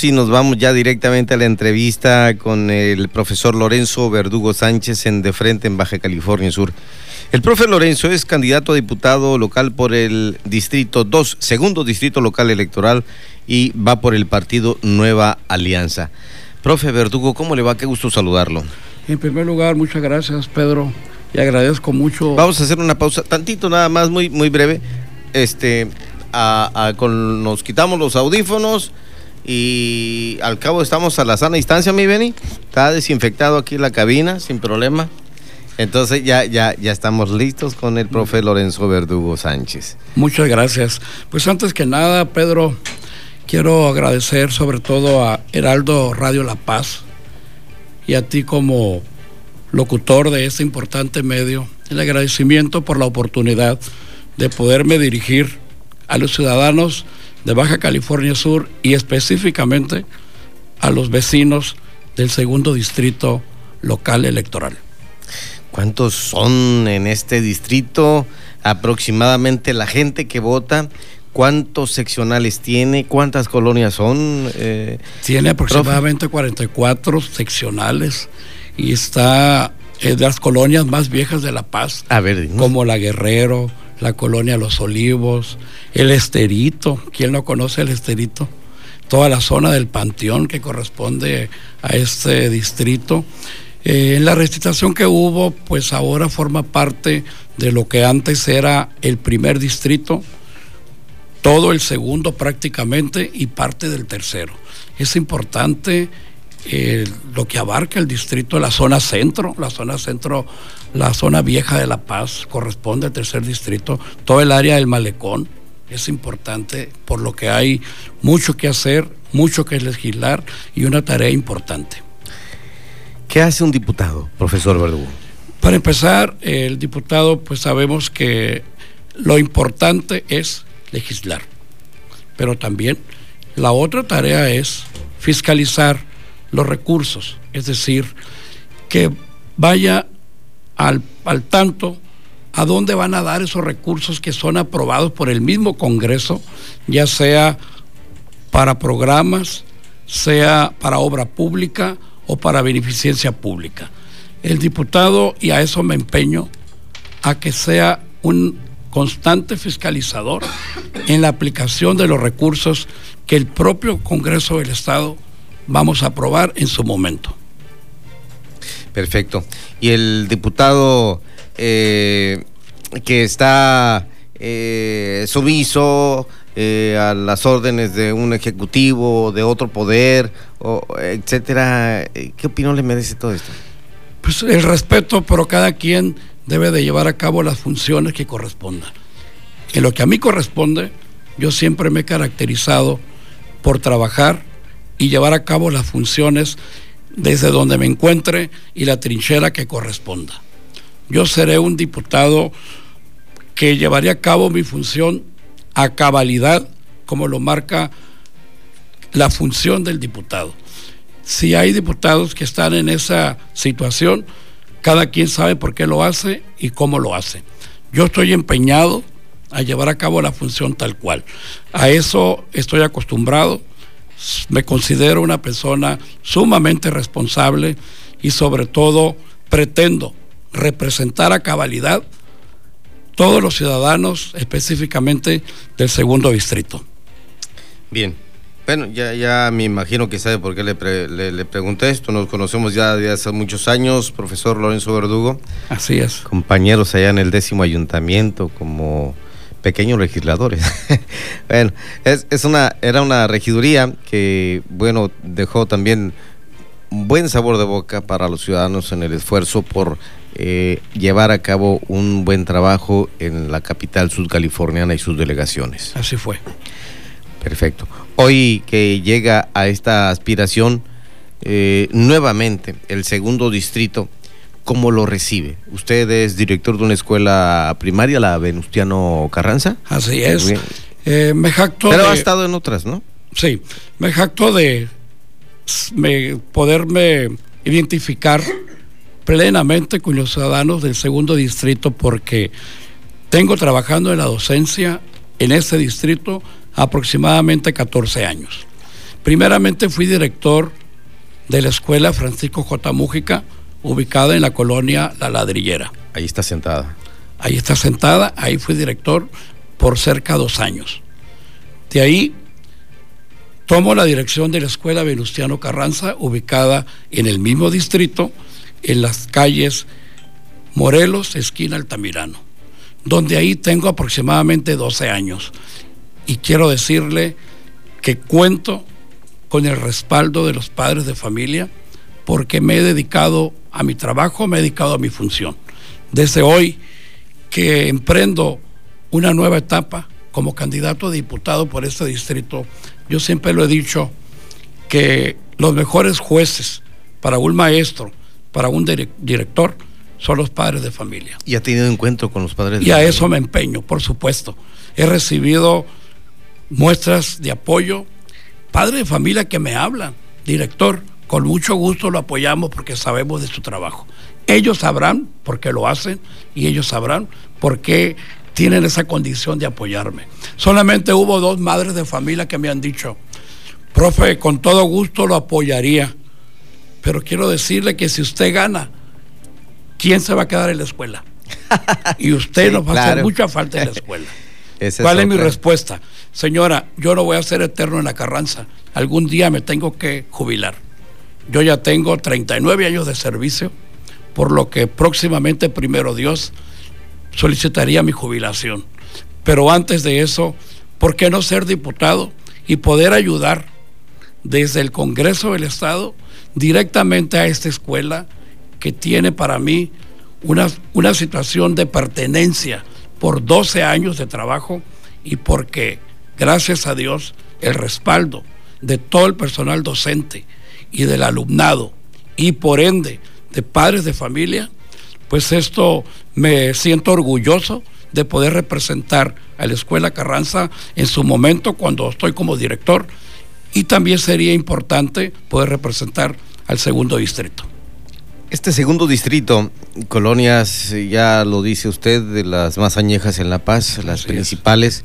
Sí, nos vamos ya directamente a la entrevista con el profesor Lorenzo Verdugo Sánchez en De Frente en Baja California Sur. El profe Lorenzo es candidato a diputado local por el Distrito 2, segundo Distrito Local Electoral, y va por el partido Nueva Alianza. Profe Verdugo, ¿cómo le va? Qué gusto saludarlo. En primer lugar, muchas gracias, Pedro, y agradezco mucho. Vamos a hacer una pausa, tantito nada más, muy, muy breve. Este, con, nos quitamos los audífonos y al cabo estamos a la sana distancia, mi Beni. Está desinfectado aquí la cabina, sin problema. Entonces ya, ya, ya estamos listos con el profe Lorenzo Verdugo Sánchez. Muchas gracias. Pues antes que nada, Pedro, quiero agradecer sobre todo a Heraldo Radio La Paz y a ti como locutor de este importante medio, el agradecimiento por la oportunidad de poderme dirigir a los ciudadanos de Baja California Sur y específicamente a los vecinos del segundo distrito local electoral. ¿Cuántos son en este distrito? Aproximadamente la gente que vota. ¿Cuántos seccionales tiene? ¿Cuántas colonias son? Eh, tiene aproximadamente 44 seccionales y está de las colonias más viejas de La Paz, A ver, como La Guerrero, la colonia Los Olivos, el Esterito, ¿quién no conoce el Esterito? Toda la zona del Panteón que corresponde a este distrito. Eh, en la restitución que hubo, pues ahora forma parte de lo que antes era el primer distrito, todo el segundo prácticamente y parte del tercero. Es importante eh, lo que abarca el distrito la zona centro, la zona centro, la zona vieja de La Paz, corresponde al tercer distrito, todo el área del malecón es importante, por lo que hay mucho que hacer, mucho que legislar y una tarea importante. ¿Qué hace un diputado, profesor Verdugo? Para empezar, el diputado, pues sabemos que lo importante es legislar, pero también la otra tarea es fiscalizar los recursos, es decir, que vaya al, tanto a dónde van a dar esos recursos que son aprobados por el mismo Congreso, ya sea para programas, sea para obra pública o para beneficencia pública. El diputado, y a eso me empeño, a que sea un constante fiscalizador en la aplicación de los recursos que el propio Congreso del Estado vamos a aprobar en su momento. Perfecto. Y el diputado eh, que está eh, sumiso eh, a las órdenes de un ejecutivo, de otro poder, o, etcétera, ¿qué opinión le merece todo esto? Pues el respeto, pero cada quien debe de llevar a cabo las funciones que correspondan. En lo que a mí corresponde, yo siempre me he caracterizado por trabajar y llevar a cabo las funciones desde donde me encuentre y la trinchera que corresponda. Yo seré un diputado que llevaría a cabo mi función a cabalidad, como lo marca la función del diputado. Si hay diputados que están en esa situación, cada quien sabe por qué lo hace y cómo lo hace. Yo estoy empeñado a llevar a cabo la función tal cual. A eso estoy acostumbrado me considero una persona sumamente responsable y sobre todo pretendo representar a cabalidad todos los ciudadanos, específicamente del segundo distrito. Bien, bueno, ya, ya me imagino que sabe por qué le, le, pregunté esto. Nos conocemos ya desde hace muchos años, profesor Lorenzo Verdugo. Así es. Compañeros allá en el décimo ayuntamiento, como pequeños legisladores. bueno, es, una, era una regiduría que, bueno, dejó también un buen sabor de boca para los ciudadanos en el esfuerzo por eh, llevar a cabo un buen trabajo en la capital sudcaliforniana y sus delegaciones. Así fue. Perfecto. Hoy que llega a esta aspiración, eh, nuevamente el segundo distrito, ¿Cómo lo recibe? Usted es director de una escuela primaria, la Venustiano Carranza. Así es. Eh, me jacto Pero ha estado en otras, ¿no? Sí, me jacto de poderme identificar plenamente con los ciudadanos del segundo distrito porque tengo trabajando en la docencia en ese distrito aproximadamente 14 años. Primeramente fui director de la escuela Francisco J. Mújica, ubicada en la colonia La Ladrillera. Ahí está sentada. Ahí está sentada, ahí fui director por cerca de dos años. De ahí tomo la dirección de la escuela Venustiano Carranza, ubicada en el mismo distrito, en las calles Morelos, esquina Altamirano, donde ahí tengo aproximadamente 12 años. Y quiero decirle que cuento con el respaldo de los padres de familia porque me he dedicado a mi trabajo, me he dedicado a mi función. Desde hoy que emprendo una nueva etapa como candidato a diputado por este distrito, yo siempre lo he dicho que los mejores jueces para un maestro, para un director, son los padres de familia. ¿Y ha tenido encuentro con los padres de familia? Y a eso me empeño, por supuesto. He recibido muestras de apoyo, padres de familia que me hablan, director, con mucho gusto lo apoyamos porque sabemos de su trabajo. Ellos sabrán por qué lo hacen y ellos sabrán por qué tienen esa condición de apoyarme. Solamente hubo dos madres de familia que me han dicho, profe, con todo gusto lo apoyaría, pero quiero decirle que si usted gana, ¿quién se va a quedar en la escuela? Y usted nos va a hacer mucha falta en la escuela. ¿Cuál es mi respuesta? Señora, yo no voy a ser eterno en la Carranza. Algún día me tengo que jubilar. Yo ya tengo 39 años de servicio, por lo que próximamente, primero Dios, solicitaría mi jubilación. Pero antes de eso, ¿por qué no ser diputado y poder ayudar desde el Congreso del Estado directamente a esta escuela que tiene para mí una, una situación de pertenencia por 12 años de trabajo y porque, gracias a Dios, el respaldo de todo el personal docente y del alumnado y por ende de padres de familia, pues esto me siento orgulloso de poder representar a la Escuela Carranza en su momento cuando estoy como director y también sería importante poder representar al segundo distrito. Este segundo distrito, colonias, ya lo dice usted, de las más añejas en La Paz, las principales,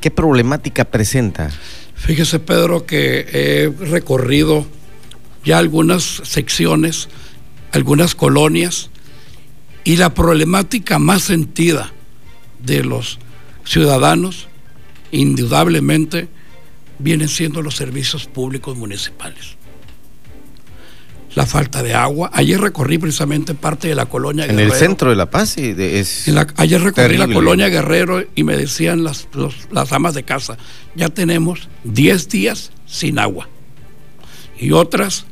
¿qué problemática presenta? Fíjese, Pedro, que he recorrido ya algunas secciones, algunas colonias, y la problemática más sentida de los ciudadanos, indudablemente, vienen siendo los servicios públicos municipales la falta de agua. Ayer recorrí precisamente parte de la colonia Guerrero. En el centro de La Paz. es ayer recorrí la colonia Guerrero y me decían las, las amas de casa, ya tenemos 10 días sin agua. Y otras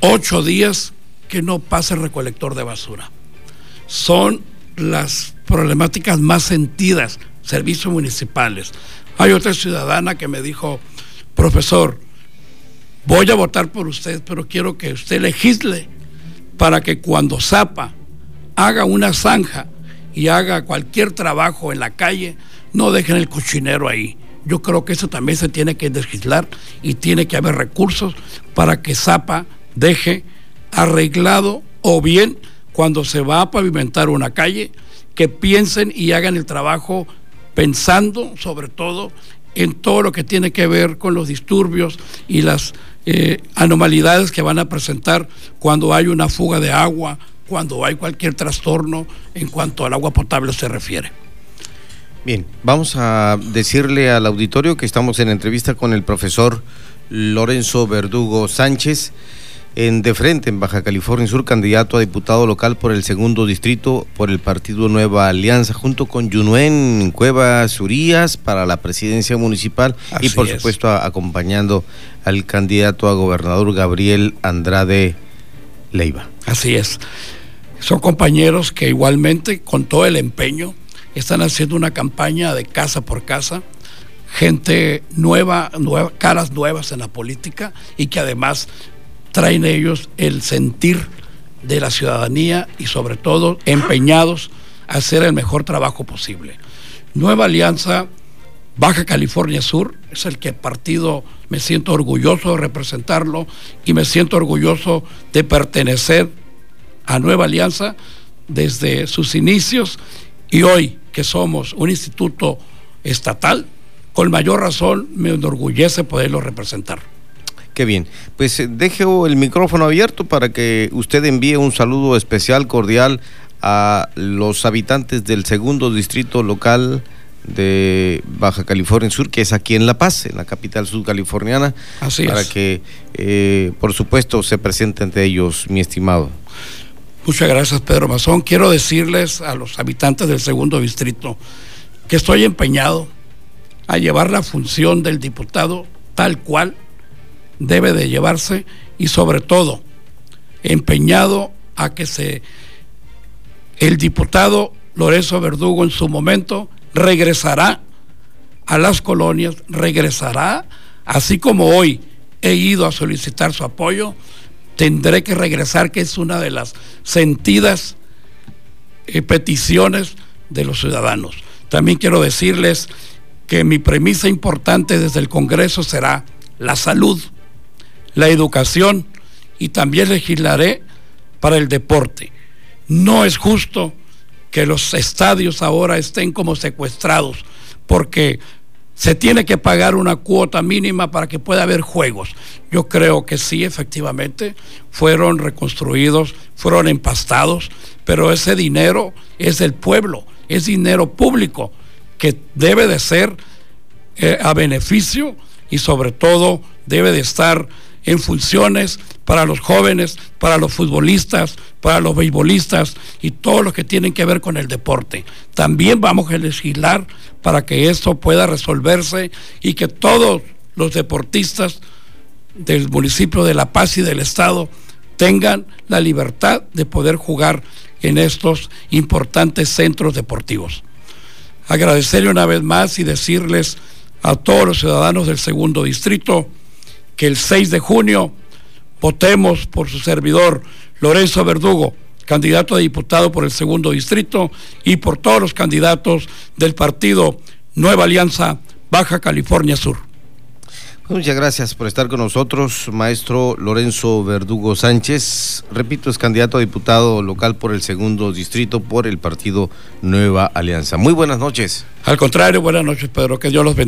8 días que no pasa el recolector de basura. Son las problemáticas más sentidas, servicios municipales. Hay otra ciudadana que me dijo, profesor, voy a votar por usted, pero quiero que usted legisle para que cuando Zapa haga una zanja y haga cualquier trabajo en la calle, no dejen el cochinero ahí. Yo creo que eso también se tiene que legislar y tiene que haber recursos para que Zapa deje arreglado o bien cuando se va a pavimentar una calle, que piensen y hagan el trabajo pensando sobre todo en todo lo que tiene que ver con los disturbios y las eh, anomalidades que van a presentar cuando hay una fuga de agua, cuando hay cualquier trastorno en cuanto al agua potable se refiere. Bien, vamos a decirle al auditorio que estamos en entrevista con el profesor Lorenzo Verdugo Sánchez en De Frente, en Baja California Sur, candidato a diputado local por el segundo distrito por el partido Nueva Alianza, junto con Yunuen Cuevas Urías para la presidencia municipal y por supuesto acompañando al candidato a gobernador Gabriel Andrade Leiva. Así es. Son compañeros que igualmente, con todo el empeño, están haciendo una campaña de casa por casa gente nueva, nueva, caras nuevas en la política y que además traen ellos el sentir de la ciudadanía y sobre todo empeñados a hacer el mejor trabajo posible. Nueva Alianza Baja California Sur es el que partido me siento orgulloso de representarlo y me siento orgulloso de pertenecer a Nueva Alianza desde sus inicios y hoy que somos un instituto estatal con mayor razón me enorgullece poderlo representar. Qué bien. Pues eh, dejo el micrófono abierto para que usted envíe un saludo especial, cordial a los habitantes del segundo distrito local de Baja California Sur, que es aquí en La Paz, en la capital sudcaliforniana, Así para es. que, eh, por supuesto, se presente ante ellos, mi estimado. Muchas gracias, Pedro Mazón. Quiero decirles a los habitantes del segundo distrito que estoy empeñado a llevar la función del diputado tal cual debe de llevarse y sobre todo empeñado a que se el diputado Lorenzo Verdugo en su momento regresará a las colonias, regresará, así como hoy he ido a solicitar su apoyo, tendré que regresar, que es una de las sentidas eh, peticiones de los ciudadanos. También quiero decirles que mi premisa importante desde el Congreso será la salud, la educación y también legislaré para el deporte. No es justo que los estadios ahora estén como secuestrados, porque se tiene que pagar una cuota mínima para que pueda haber juegos. Yo creo que sí, efectivamente, fueron reconstruidos, fueron empastados, pero ese dinero es del pueblo, es dinero público que debe de ser eh, a beneficio y sobre todo debe de estar en funciones para los jóvenes, para los futbolistas, para los beisbolistas y todos los que tienen que ver con el deporte. También vamos a legislar para que esto pueda resolverse y que todos los deportistas del municipio de La Paz y del Estado tengan la libertad de poder jugar en estos importantes centros deportivos. Agradecerle una vez más y decirles a todos los ciudadanos del segundo distrito que el 6 de junio votemos por su servidor Lorenzo Verdugo, candidato a diputado por el segundo distrito y por todos los candidatos del partido Nueva Alianza Baja California Sur. Muchas gracias por estar con nosotros, maestro Lorenzo Verdugo Sánchez. Repito, es candidato a diputado local por el segundo distrito por el partido Nueva Alianza. Muy buenas noches. Al contrario, buenas noches, Pedro. Que Dios los bendiga.